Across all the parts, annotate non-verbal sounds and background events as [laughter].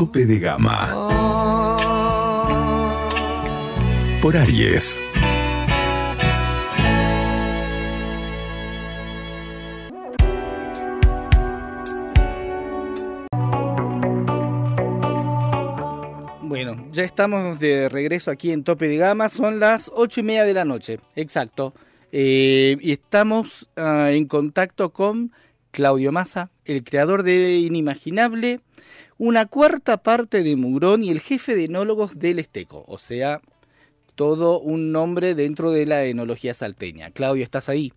Tope de Gama por Aries. Bueno, ya estamos de regreso aquí en Tope de Gama, son las ocho y media de la noche, exacto. Eh, y estamos ah, en contacto con Claudio Massa, el creador de Inimaginable, una cuarta parte de Mugrón y el jefe de enólogos del Esteco, o sea, todo un nombre dentro de la enología salteña. Claudio, ¿estás ahí?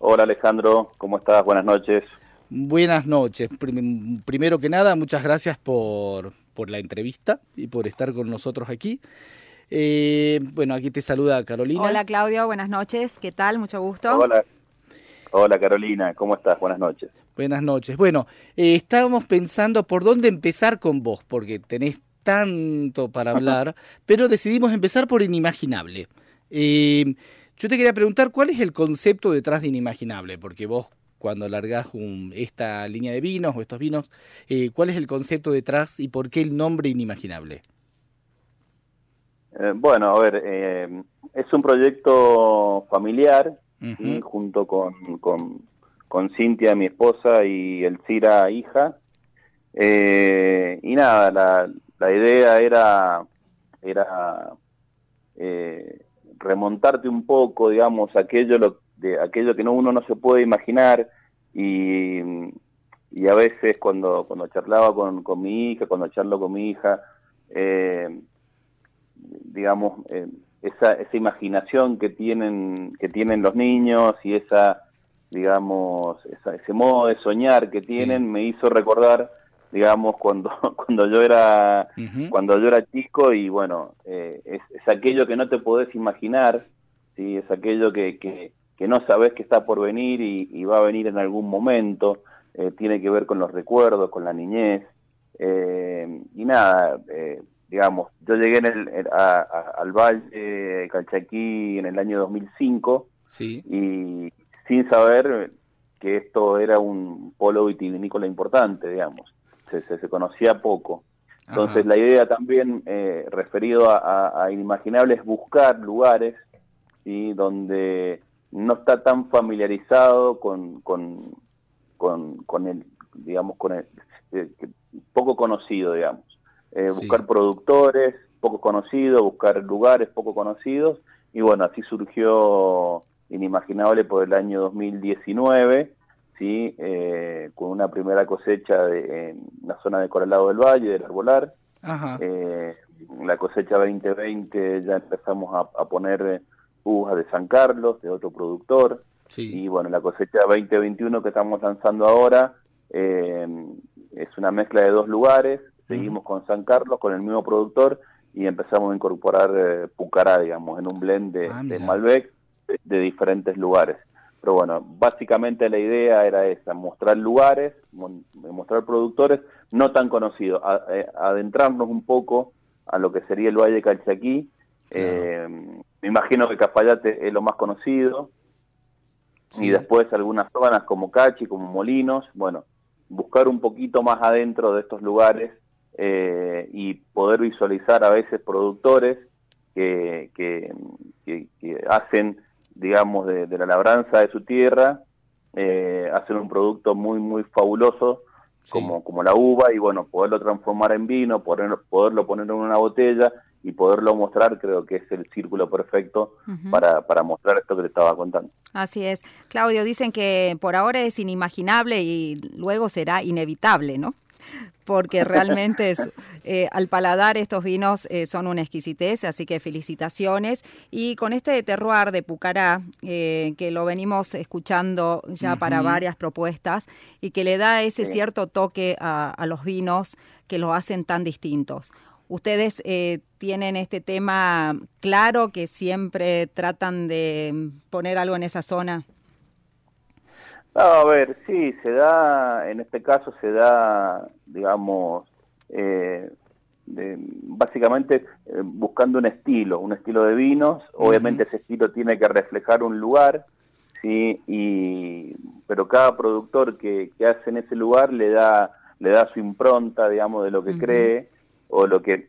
Hola Alejandro, ¿cómo estás? Buenas noches. Buenas noches. Prim- primero que nada, muchas gracias por, por la entrevista y por estar con nosotros aquí. Eh, bueno, aquí te saluda Carolina. Hola Claudio, buenas noches. ¿Qué tal? Mucho gusto. Hola. Hola Carolina, ¿cómo estás? Buenas noches. Buenas noches. Bueno, eh, estábamos pensando por dónde empezar con vos, porque tenés tanto para hablar, pero decidimos empezar por Inimaginable. Eh, yo te quería preguntar, ¿cuál es el concepto detrás de Inimaginable? Porque vos, cuando largás un- esta línea de vinos o estos vinos, eh, ¿cuál es el concepto detrás y por qué el nombre Inimaginable? Eh, bueno, a ver, es un proyecto familiar. Ujú. junto con, con, con Cintia, mi esposa, y Elcira, hija. Eh, y nada, la, la idea era, era eh, remontarte un poco, digamos, aquello, lo, de, aquello que no, uno no se puede imaginar y, y a veces cuando, cuando charlaba con, con mi hija, cuando charlo con mi hija, eh, digamos, eh, esa, esa imaginación que tienen, que tienen los niños y esa, digamos, esa- ese modo de soñar que tienen Sí. me hizo recordar, digamos, cuando, [laughs] cuando yo era cuando yo era chico y bueno, eh, es, es aquello que no te podés imaginar, ¿sí? es aquello que, que, que no sabes que está por venir y, y va a venir en algún momento, eh, tiene que ver con los recuerdos, con la niñez, eh, y nada, eh, digamos, yo llegué en el, en- a- a- al Valle Calchaquí en el año 2005 Sí. y sin saber que esto era un polo vitivinícola importante, digamos, se, se, se conocía poco. Entonces Ajá. la idea también, eh, referido a, a, a Inimaginable, es buscar lugares ¿sí? donde no está tan familiarizado con, con, con, con el, digamos, con el, eh, poco conocido, digamos. Eh, Sí. Buscar productores poco conocidos, buscar lugares poco conocidos, y bueno, así surgió Inimaginable por el año 2019, ¿sí? Eh, con una primera cosecha de, en la zona de Coralado del Valle, del Arbolar, Ajá. eh, la cosecha 2020 ya empezamos a, a poner uvas de San Carlos, de otro productor. Sí. Y bueno, la cosecha 2021 que estamos lanzando ahora eh, es una mezcla de dos lugares. Seguimos con San Carlos, con el mismo productor, y empezamos a incorporar eh, Pucará, digamos, en un blend de, Ah, de. Malbec de, de diferentes lugares. Pero bueno, básicamente la idea era esa, mostrar lugares, mostrar productores no tan conocidos, eh, adentrarnos un poco a lo que sería el Valle de Calchaquí. Claro. Eh, me imagino que Cafayate es lo más conocido, Sí. y después algunas zonas como Cachi, como Molinos, bueno, buscar un poquito más adentro de estos lugares eh, y poder visualizar a veces productores que, que, que- que hacen, digamos, de, de la labranza de su tierra, eh, hacen un producto muy, muy fabuloso Sí. como, como la uva y bueno, poderlo transformar en vino, poder- poderlo poner en una botella y poderlo mostrar, creo que es el círculo perfecto para, para mostrar esto que te estaba contando. Así es. Claudio, dicen que por ahora es inimaginable y luego será inevitable, ¿no? Porque realmente es, eh, al paladar estos vinos eh, son una exquisitez, así que felicitaciones. Y con este terroir de Pucará, eh, que lo venimos escuchando ya para varias propuestas y que le da ese cierto toque a, a los vinos que los hacen tan distintos. Ustedes tienen este tema claro que siempre tratan de poner algo en esa zona. A ver, sí, se da, en este caso se da, digamos, eh, básicamente eh, buscando un estilo, un estilo de vinos. Obviamente ese estilo tiene que reflejar un lugar, sí, y pero cada productor que, que hace en ese lugar le da le da su impronta, digamos, de lo que cree o lo que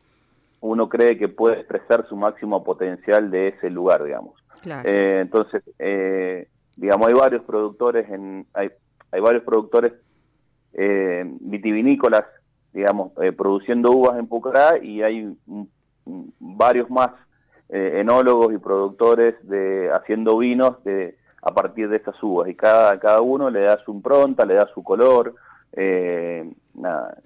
uno cree que puede expresar su máximo potencial de ese lugar, digamos. Eh, entonces, eh, digamos, hay varios productores, en, hay, hay varios productores eh, vitivinícolas, digamos, produciendo uvas en Pucará y hay varios más enólogos y productores de haciendo vinos de a partir de estas uvas y cada cada uno le da su impronta, le da su color, eh, nada,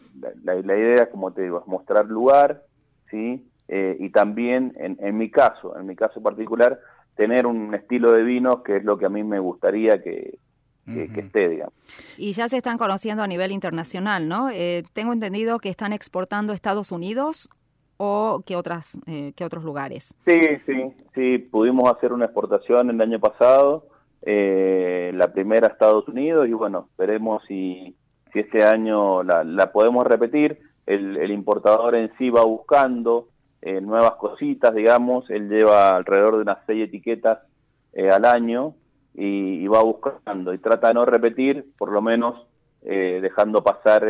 la, idea, como te digo, es mostrar lugar, ¿sí? Eh, y también, en, en, mi caso, en mi caso particular, tener un estilo de vino que es lo que a mí me gustaría que, que, esté, digamos. Y ya se están conociendo a nivel internacional, ¿no? Eh, tengo entendido que están exportando a Estados Unidos o que otras eh, que otros lugares. Sí, sí, sí, pudimos hacer una exportación el año pasado, la primera a Estados Unidos y bueno, veremos si si este año la, podemos repetir. El, importador en sí va buscando eh, nuevas cositas, digamos, él lleva alrededor de unas seis etiquetas eh, al año y, va buscando y trata de no repetir, por lo menos eh, dejando pasar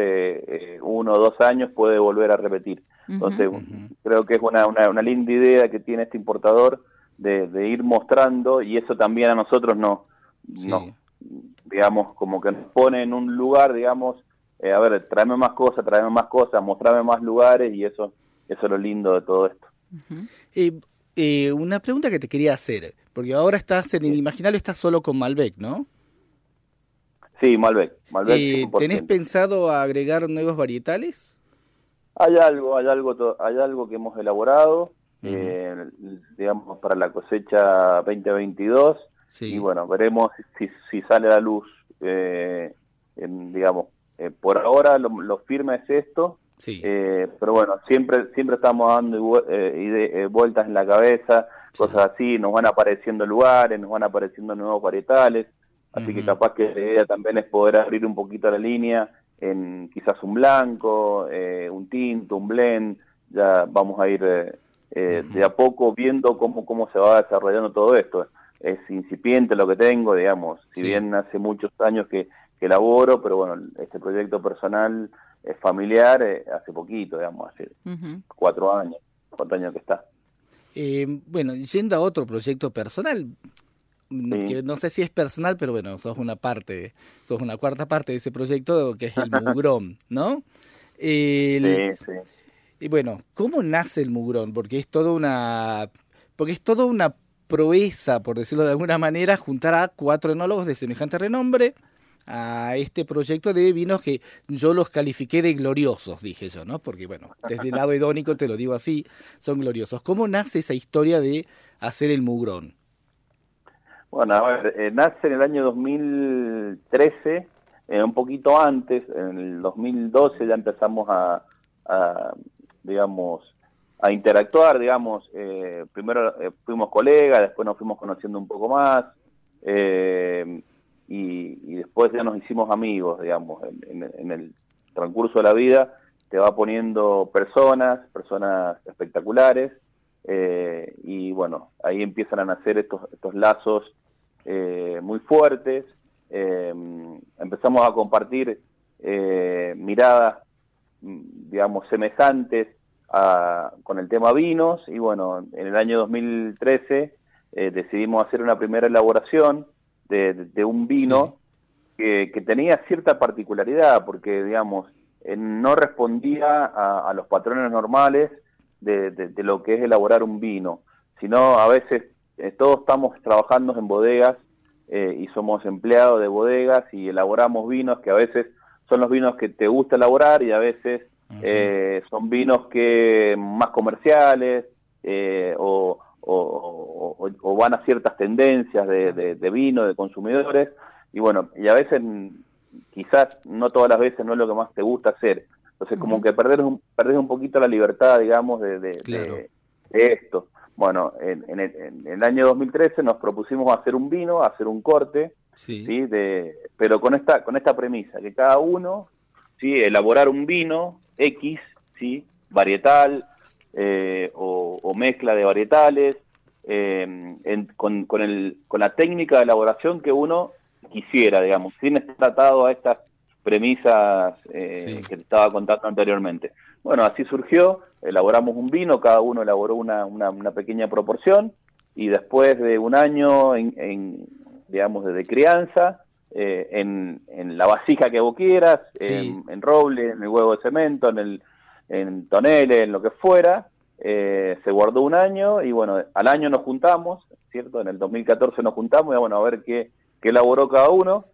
uno o dos años puede volver a repetir. Entonces, creo que es una, una, linda idea que tiene este importador de, ir mostrando y eso también a nosotros no, no digamos, como que nos pone en un lugar, digamos, eh, a ver, tráeme más cosas, tráeme más cosas, mostrame más lugares y eso, eso es lo lindo de todo esto. eh, una pregunta que te quería hacer, porque ahora estás en el imaginario, estás solo con Malbec, ¿no? Sí, Malbec. Malbec eh, ¿Tenés pensado agregar nuevos varietales? Hay algo, hay algo, hay algo que hemos elaborado, eh, digamos, para la cosecha 2022 y bueno, veremos si, si sale a la luz, eh, digamos, eh, por ahora lo, firme es esto, eh, pero bueno, siempre siempre estamos dando vueltas en la cabeza, cosas así, nos van apareciendo lugares, nos van apareciendo nuevos varietales, así que capaz que la idea también es poder abrir un poquito la línea en quizás un blanco, un tinto, un blend, ya vamos a ir de a poco viendo cómo, cómo se va desarrollando todo esto. Es incipiente lo que tengo, digamos, si bien hace muchos años que, que laboro, pero bueno, este proyecto personal familiar, eh, hace poquito, digamos, hace cuatro años, cuatro años que está. Eh, bueno, yendo a otro proyecto personal, que no sé si es personal, pero bueno, sos una parte, sos una cuarta parte de ese proyecto que es el [laughs] Mugrón, ¿no? sí, sí. Y bueno, ¿cómo nace el Mugrón? Porque es toda una, porque es toda una proeza, por decirlo de alguna manera, juntar a cuatro enólogos de semejante renombre a este proyecto de vinos que yo los califiqué de gloriosos, dije yo, ¿no? Porque, bueno, desde el lado hedónico te lo digo así, son gloriosos. ¿Cómo nace esa historia de hacer el mugrón? Bueno, a ver, eh, nace en el año 2013, eh, un poquito antes, en el 2012 ya empezamos a digamos, a interactuar, digamos, eh, primero eh, fuimos colegas, después nos fuimos conociendo un poco más, eh, y, después ya nos hicimos amigos, digamos, en, el transcurso de la vida te va poniendo personas, personas espectaculares, y bueno, ahí empiezan a nacer estos, estos lazos muy fuertes, empezamos a compartir miradas, digamos, semejantes, con el tema vinos y bueno, en el año 2013 eh, decidimos hacer una primera elaboración de, un vino que, tenía cierta particularidad porque, digamos, eh, no respondía a, los patrones normales de, lo que es elaborar un vino, sino a veces eh, todos estamos trabajando en bodegas y somos empleados de bodegas y elaboramos vinos que a veces son los vinos que te gusta elaborar y a veces eh, son vinos que más comerciales eh, o, o, o, van a ciertas tendencias de, de, vino, de consumidores, y bueno, y a veces quizás no todas las veces no es lo que más te gusta hacer. Entonces, como que perder un, perdés un poquito la libertad, digamos, de, de, esto. Bueno, en, en, el, en, el, año 2013 nos propusimos hacer un vino, hacer un corte, sí. ¿sí? De, pero con esta, con esta premisa, que cada uno, ¿sí? elaborar un vino X, ¿sí? varietal, eh, o, mezcla de varietales, eh, con, con, el, con la técnica de elaboración que uno quisiera, digamos, sin estar atado a estas premisas eh, que te estaba contando anteriormente. Bueno, así surgió, elaboramos un vino, cada uno elaboró una, una, pequeña proporción y después de un año en, digamos, de crianza, en, en, la vasija que vos quieras, en, en, roble, en el huevo de cemento, en el, en Tonele, en lo que fuera, eh, se guardó un año y bueno, al año nos juntamos, ¿cierto? En el 2014 nos juntamos y bueno, a ver qué, qué elaboró cada uno,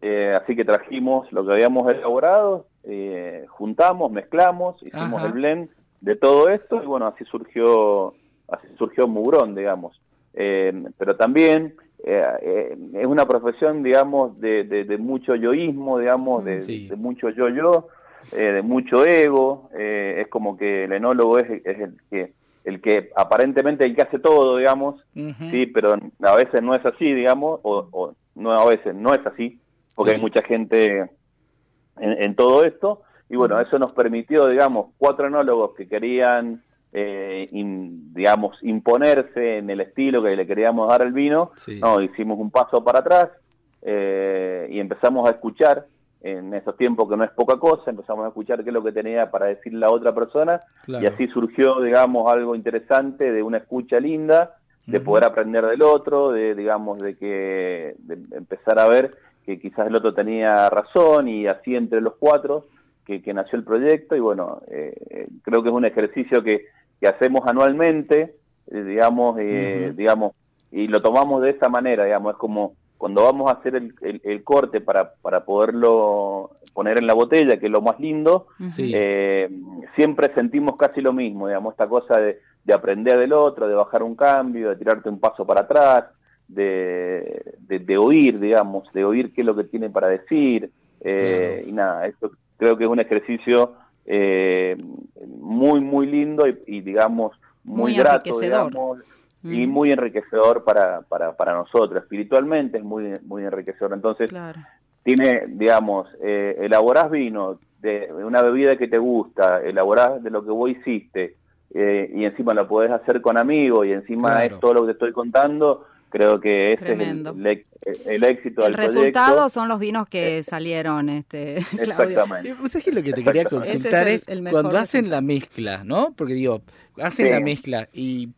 eh, así que trajimos lo que habíamos elaborado, eh, juntamos, mezclamos, hicimos el blend de todo esto y bueno, así surgió, así surgió Mugrón, digamos. pero también es una profesión, digamos, de, de, mucho yoísmo, digamos, de, de mucho yo-yo, eh, de mucho ego, eh, es como que el enólogo es, el que el que aparentemente el que hace todo, digamos, sí, pero a veces no es así, digamos, o, no a veces no es así, porque hay mucha gente en, todo esto, y bueno, eso nos permitió, digamos, cuatro enólogos que querían, eh, digamos, imponerse en el estilo que le queríamos dar al vino, no, hicimos un paso para atrás y empezamos a escuchar en esos tiempos que no es poca cosa, empezamos a escuchar qué es lo que tenía para decir la otra persona y así surgió, digamos, algo interesante de una escucha linda, de poder aprender del otro, de, digamos, de que de empezar a ver que quizás el otro tenía razón y así entre los cuatro que, que nació el proyecto y bueno, eh, creo que es un ejercicio que, que hacemos anualmente, eh, digamos, eh, digamos, y lo tomamos de esa manera, digamos, es como cuando vamos a hacer el, el, corte para, para, poderlo poner en la botella, que es lo más lindo, eh, siempre sentimos casi lo mismo, digamos, esta cosa de, de, aprender del otro, de bajar un cambio, de tirarte un paso para atrás, de, de, oír, digamos, de oír qué es lo que tiene para decir, eh, y nada, esto creo que es un ejercicio eh, muy, muy lindo y, digamos, muy, grato, digamos, y muy enriquecedor para, para, para nosotros. Espiritualmente es muy, muy enriquecedor. Entonces, tiene, digamos, eh, elaborás vino de una bebida que te gusta, elaborás de lo que vos hiciste, eh, y encima lo podés hacer con amigos, y encima es todo lo que te estoy contando. Creo que este es el, el, éxito el resultado son los vinos que salieron, este, [laughs] Exactamente. ¿Sabes lo que te quería consultar es, cuando hacen la mezcla, ¿no? Porque digo, hacen la mezcla y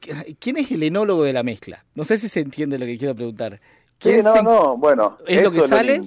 ¿Quién es el enólogo de la mezcla? No sé si se entiende lo que quiero preguntar. Sí, no, no, bueno. ¿Es lo que sale?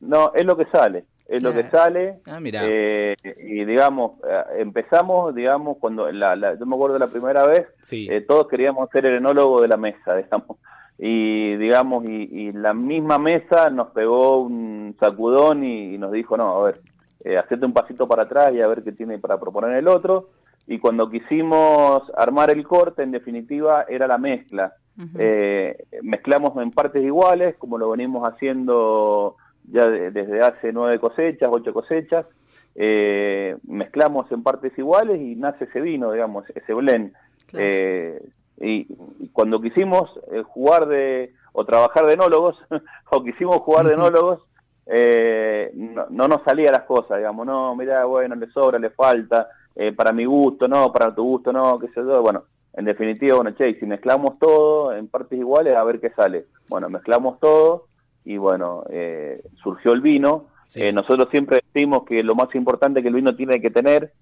no, es lo que sale. Es lo que sale. Ah, mira. Eh, y digamos, eh, empezamos, digamos, cuando la, yo me acuerdo la primera vez, eh, todos queríamos ser el enólogo de la mesa, [laughs] digamos. Y digamos, y, la misma mesa nos pegó un sacudón y, nos dijo, no, a ver, eh, hacete un pasito para atrás y a ver qué tiene para proponer el otro y cuando quisimos armar el corte, en definitiva, era la mezcla. Eh, mezclamos en partes iguales, como lo venimos haciendo ya desde hace nueve cosechas, ocho cosechas. Eh, mezclamos en partes iguales y nace ese vino, digamos, ese blend. Eh, y, cuando quisimos jugar de, o trabajar de enólogos, [laughs] o quisimos jugar de enólogos, no, no, nos salía las cosas, digamos, no, mira, bueno, le sobra, le falta, eh, para mi gusto no, para tu gusto no, qué sé yo, bueno, en definitiva, bueno, che, si mezclamos todo en partes iguales, a ver qué sale. Bueno, mezclamos todo y bueno, eh, surgió el vino. Eh, nosotros siempre decimos que lo más importante que el vino tiene que tener,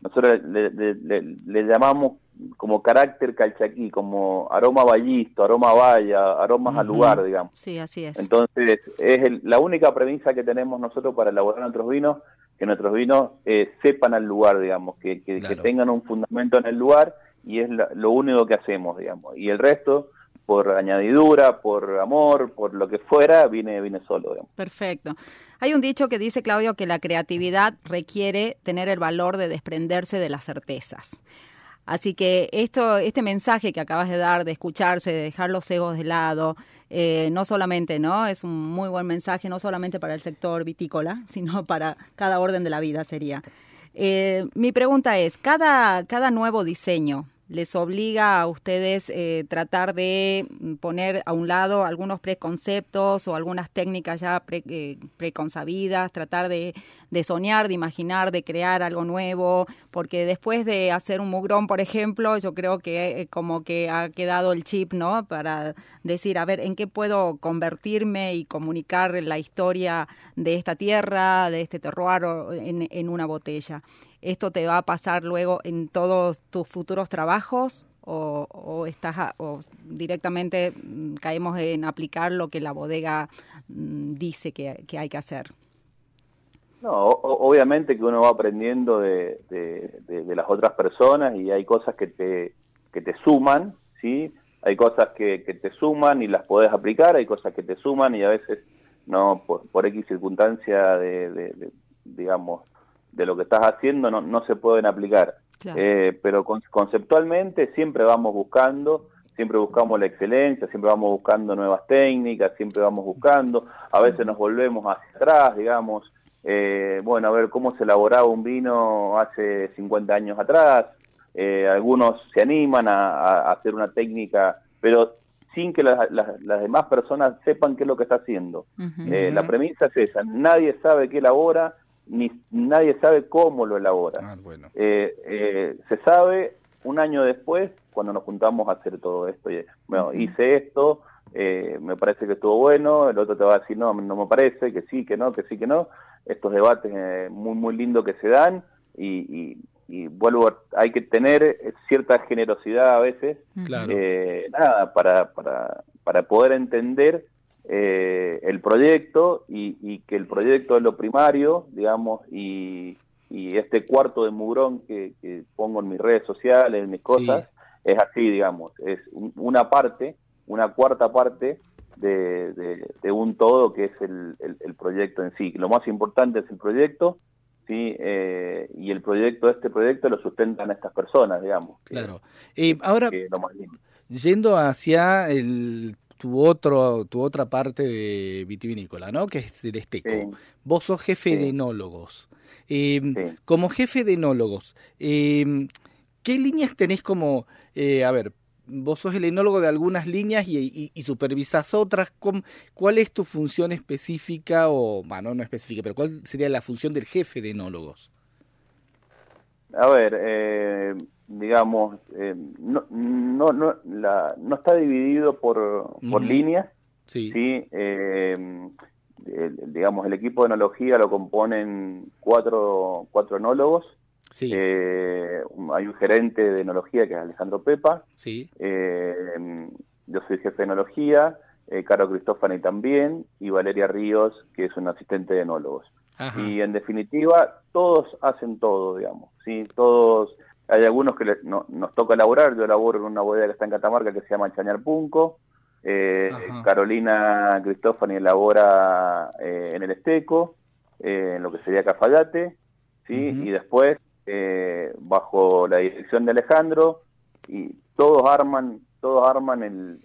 nosotros le, llamamos como carácter calchaquí, como aroma vallisto, aroma valla, aromas al lugar, digamos. Sí, así es. Entonces, es la única premisa que tenemos nosotros para elaborar nuestros vinos que nuestros vinos eh, sepan al lugar, digamos, que, que, tengan un fundamento en el lugar y es lo único que hacemos, digamos. Y el resto, por añadidura, por amor, por lo que fuera, viene solo. Perfecto. Hay un dicho que dice, Claudio, que la creatividad requiere tener el valor de desprenderse de las certezas. Así que esto, este mensaje que acabas de dar, de escucharse, de dejar los egos de lado, eh, no solamente, ¿no? Es un muy buen mensaje, no solamente para el sector vitícola, [laughs] sino para cada orden de la vida sería. Eh, mi pregunta es, cada, cada nuevo diseño, les obliga a ustedes eh, tratar de poner a un lado algunos preconceptos o algunas técnicas ya eh, preconsabidas, tratar de, soñar, de imaginar, de crear algo nuevo, porque después de hacer un mugrón, por ejemplo, yo creo que eh, como que ha quedado el chip, ¿no? Para decir, a ver, ¿en qué puedo convertirme y comunicar la historia de esta tierra, de este terroir en una botella? ¿Esto te va a pasar luego en todos tus futuros trabajos o, estás o directamente mm, caemos en aplicar lo que la bodega mm, dice que, hay que hacer? No, obviamente que uno va aprendiendo de, las otras personas y hay cosas que te, que te suman, ¿sí? Hay cosas que, te suman y las podés aplicar, hay cosas que te suman y a veces no por, por X circunstancia de digamos, de lo que estás haciendo no, no se pueden aplicar. Eh, pero conceptualmente siempre vamos buscando, siempre buscamos la excelencia, siempre vamos buscando nuevas técnicas, siempre vamos buscando, a veces nos volvemos hacia atrás, digamos, eh, bueno, a ver cómo se elaboraba un vino hace 50 años atrás, eh, algunos se animan a, hacer una técnica, pero sin que las, demás personas sepan qué es lo que está haciendo. la premisa es esa, nadie sabe qué elabora, ni nadie sabe cómo lo elabora. Ah, eh, eh, se sabe un año después, cuando nos juntamos a hacer todo esto. Bueno, hice esto, eh, me parece que estuvo bueno, el otro te va a decir, no, no me parece, que sí, que no, que sí, que no. Estos debates muy, muy lindos que se dan y, vuelvo, hay que tener cierta generosidad a veces, nada, para, para, para poder entender eh, el proyecto y, que el proyecto es lo primario, digamos, y, este cuarto de mugrón que, pongo en mis redes sociales, en mis cosas, es así, digamos, es una parte, una cuarta parte de, un todo que es el, proyecto en sí. Lo más importante es el proyecto, ¿sí? Eh, y el proyecto, este proyecto lo sustentan estas personas, digamos. Claro. y ahora, yendo hacia el tu, otro, tu otra parte de vitivinícola, ¿no? Que es el esteco. Vos sos jefe de enólogos. Em, como jefe de enólogos, em, ¿qué líneas tenés como, eh, a ver, vos sos el enólogo de algunas líneas y, y, supervisás otras. ¿Cuál es tu función específica o, bueno, no específica, pero cuál sería la función del jefe de enólogos? A ver, eh, digamos, eh, no, no, no, la, no está dividido por, por líneas. Sí. Eh, digamos, el equipo de enología lo componen cuatro, cuatro enólogos. Sí. Eh, hay un gerente de enología que es Alejandro Pepa. Sí. yo soy jefe de enología, Caro Cristófani también, y Valeria Ríos, que es un asistente de enólogos. Y en definitiva, todos hacen todo, digamos. ¿sí? Todos hay algunos que no, nos toca elaborar, yo elaboro en una bodega que está en Catamarca que se llama Chañar Punco, eh, Carolina Cristófani elabora eh, en el Esteco, eh, en lo que sería Cafayate, ¿sí? y después, bajo la dirección de Alejandro, y todos arman todos arman el,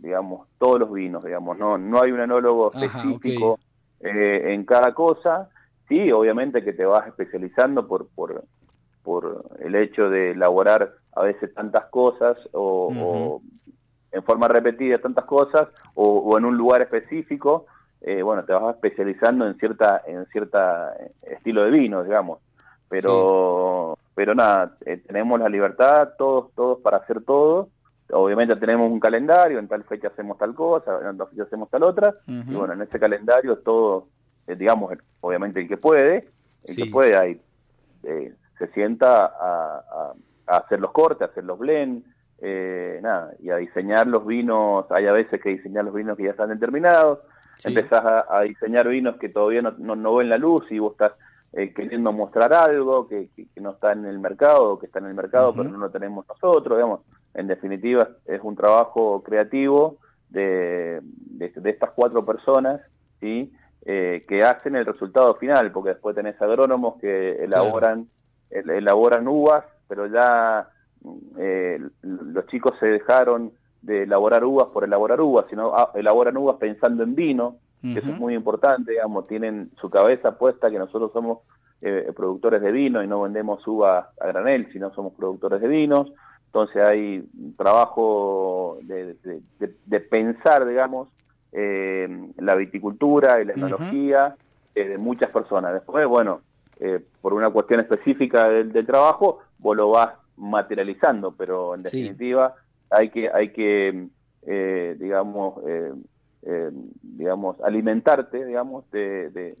digamos todos los vinos digamos no no hay un enólogo específico en cada cosa. Sí obviamente que te vas especializando por por por el hecho de elaborar a veces tantas cosas o, en forma repetida tantas cosas o, en un lugar específico, eh, bueno, te vas especializando en cierta en cierta estilo de vino, digamos. Pero pero nada, eh, tenemos la libertad todos todos para hacer todo. Obviamente tenemos un calendario, en tal fecha hacemos tal cosa, en tal fecha hacemos tal otra, y bueno, en ese calendario todo, eh, digamos, obviamente el que puede, el que puede, hay se sienta a, hacer los cortes, a hacer los blends, eh, nada, y a diseñar los vinos, hay a veces que diseñar los vinos que ya están determinados, empezás a, diseñar vinos que todavía no, no, ven la luz y vos estás eh, queriendo mostrar algo que, no está en el mercado, que está en el mercado pero no lo tenemos nosotros, digamos, en definitiva es un trabajo creativo de, de, estas cuatro personas, ¿sí? Eh, que hacen el resultado final, porque después tenés agrónomos que elaboran, elaboran uvas, pero ya eh, los chicos se dejaron de elaborar uvas por elaborar uvas, sino ah, elaboran uvas pensando en vino, que eso es muy importante, digamos, tienen su cabeza puesta que nosotros somos eh, productores de vino y no vendemos uvas a granel, sino somos productores de vinos. Entonces hay trabajo de, pensar, digamos, eh, la viticultura y la enología eh, de muchas personas. Después, bueno, por una cuestión específica del, trabajo, vos lo vas materializando, pero en definitiva hay que, hay que digamos, eh, digamos, alimentarte, digamos, de,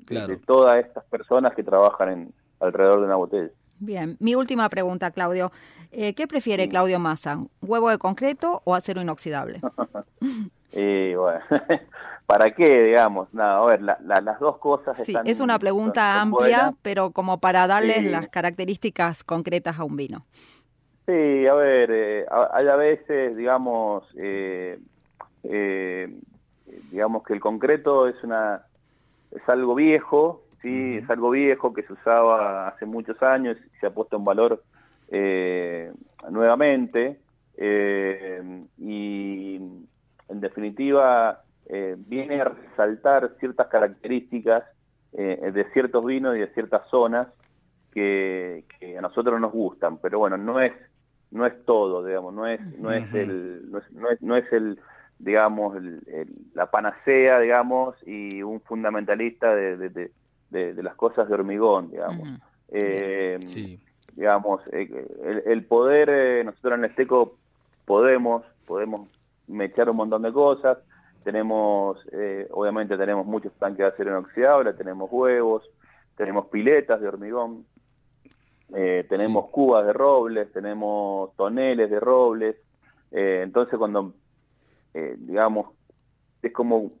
todas estas personas que trabajan en, alrededor de una botella. Bien, mi última pregunta, Claudio. Eh, ¿Qué prefiere Claudio Massa? ¿Huevo de concreto o acero inoxidable? [laughs] y bueno, [laughs] ¿para qué, digamos? Nada, a ver, las dos cosas Sí, es una pregunta amplia, pero como para darles las características concretas a un vino. Sí, a ver, eh, hay a veces, digamos, eh, digamos que el concreto es una es algo viejo, sí, es algo viejo que se usaba hace muchos años y se ha puesto en valor eh, nuevamente eh, y en definitiva eh, viene a resaltar ciertas características de ciertos vinos y de ciertas zonas que, a nosotros nos gustan, pero bueno, no es no es todo, digamos, no es no es el no es, no es el digamos, la panacea, digamos, y un fundamentalista de, las cosas de hormigón, digamos. Eh, digamos, eh, el, poder, eh, nosotros en el Esteco podemos, podemos mechar un montón de cosas, tenemos, obviamente tenemos muchos tanques de acero inoxidable, tenemos huevos, tenemos piletas de hormigón, tenemos cubas de robles, tenemos toneles de robles, entonces cuando eh, digamos, es como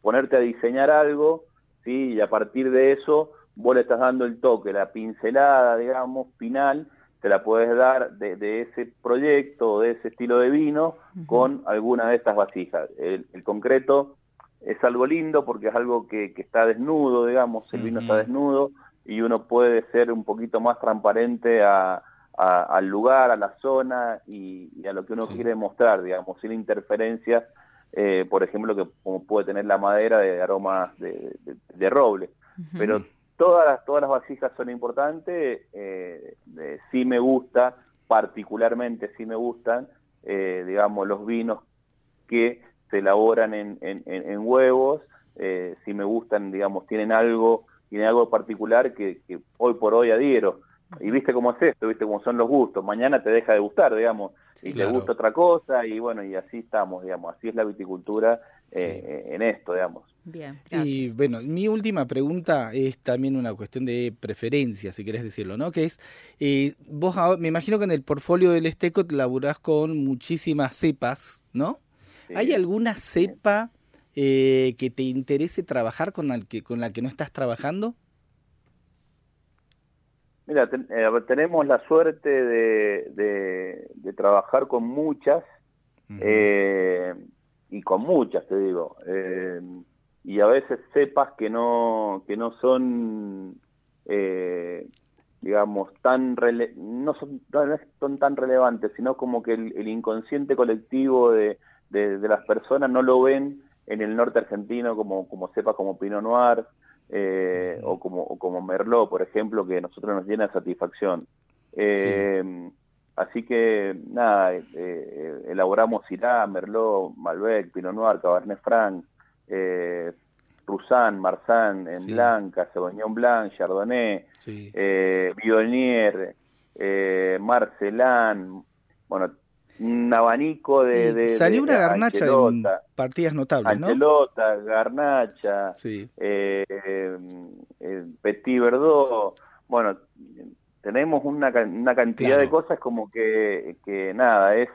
ponerte a diseñar algo, ¿sí? Y a partir de eso vos le estás dando el toque, la pincelada, digamos, final, te la puedes dar de, ese proyecto, de ese estilo de vino, con alguna de estas vasijas. El, concreto es algo lindo porque es algo que, está desnudo, digamos, el vino está desnudo y uno puede ser un poquito más transparente a, al lugar, a la zona y, a lo que uno quiere mostrar, digamos, sin interferencias, eh, por ejemplo, que como puede tener la madera de aromas de, roble. Pero todas las, todas las vasijas son importantes, eh, sí me gusta, particularmente sí me gustan, eh, digamos, los vinos que se elaboran en, en, huevos, eh, sí me gustan, digamos, tienen algo, tienen algo particular que, que hoy por hoy adhiero. Y viste cómo es esto, viste cómo son los gustos, mañana te deja de gustar, digamos, y te gusta otra cosa, y bueno, y así estamos, digamos, así es la viticultura eh, en esto, digamos. Bien, Y bueno, mi última pregunta es también una cuestión de preferencia, si querés decirlo, ¿no? Que es, eh, vos me imagino que en el portfolio del Esteco laburás con muchísimas cepas, ¿no? ¿Hay alguna cepa eh, que te interese trabajar con, la que, con la que no estás trabajando? Mira, eh, tenemos la suerte de, de, trabajar con muchas eh, y con muchas, te digo. Eh, y a veces sepas que no que no son, digamos, tan no son, son tan relevantes, sino como que el, inconsciente colectivo de, de, las personas no lo ven en el norte argentino como, como cepas como Pinot Noir, eh, o, como, como Merlot, por ejemplo, que a nosotros nos llena de satisfacción. Eh, así que, nada, eh, elaboramos Syrah, Merlot, Malbec, Pinot Noir, Cabernet Franc, eh, Roussan, Marsan, en Blanca, Sauvignon Blanc, Chardonnay, sí. Viognier, Marcelán, bueno, un abanico de... de salió una garnacha en partidas notables, ¿no? garnacha, sí. eh, eh, Petit Verdot, bueno, tenemos una, una cantidad de cosas como que, que nada, es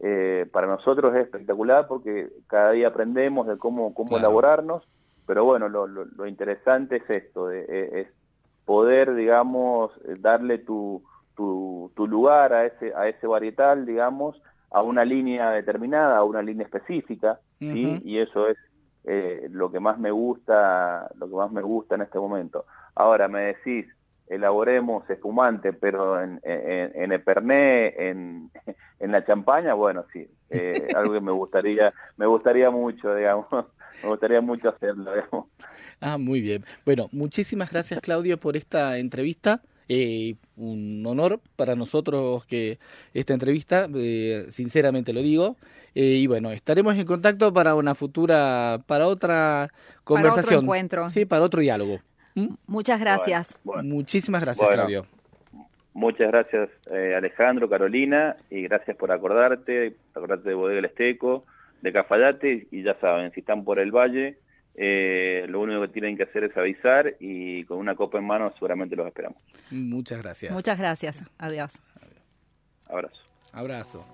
eh, para nosotros es espectacular porque cada día aprendemos de cómo, cómo elaborarnos, pero bueno, lo, lo, interesante es esto, de, es poder, digamos, darle tu, tu, tu lugar a ese, a ese varietal, digamos, a una línea determinada, a una línea específica, y eso es eh, lo que más me gusta, lo que más me gusta en este momento. Ahora me decís, elaboremos espumante, pero en, en, en Epernay, en, [laughs] en la champaña, bueno, sí, eh, algo que me gustaría, me gustaría mucho, digamos, [laughs] me gustaría mucho hacerlo, digamos. Ah, muy bien. Bueno, muchísimas gracias Claudio por esta entrevista. Eh, un honor para nosotros que esta entrevista, eh, sinceramente lo digo. Eh, y bueno, estaremos en contacto para una futura, para otra conversación. encuentro. Sí, para otro diálogo. Muchas gracias. Bueno, bueno. Muchísimas gracias, Bueno. Claudio. Muchas gracias eh, Alejandro, Carolina, y gracias por acordarte, acordarte de Bodega El Esteco, de Cafayate, y ya saben, si están por el valle, eh, lo único que tienen que hacer es avisar y con una copa en mano seguramente los esperamos. Muchas gracias. Muchas gracias. Adiós. Abrazo. Abrazo.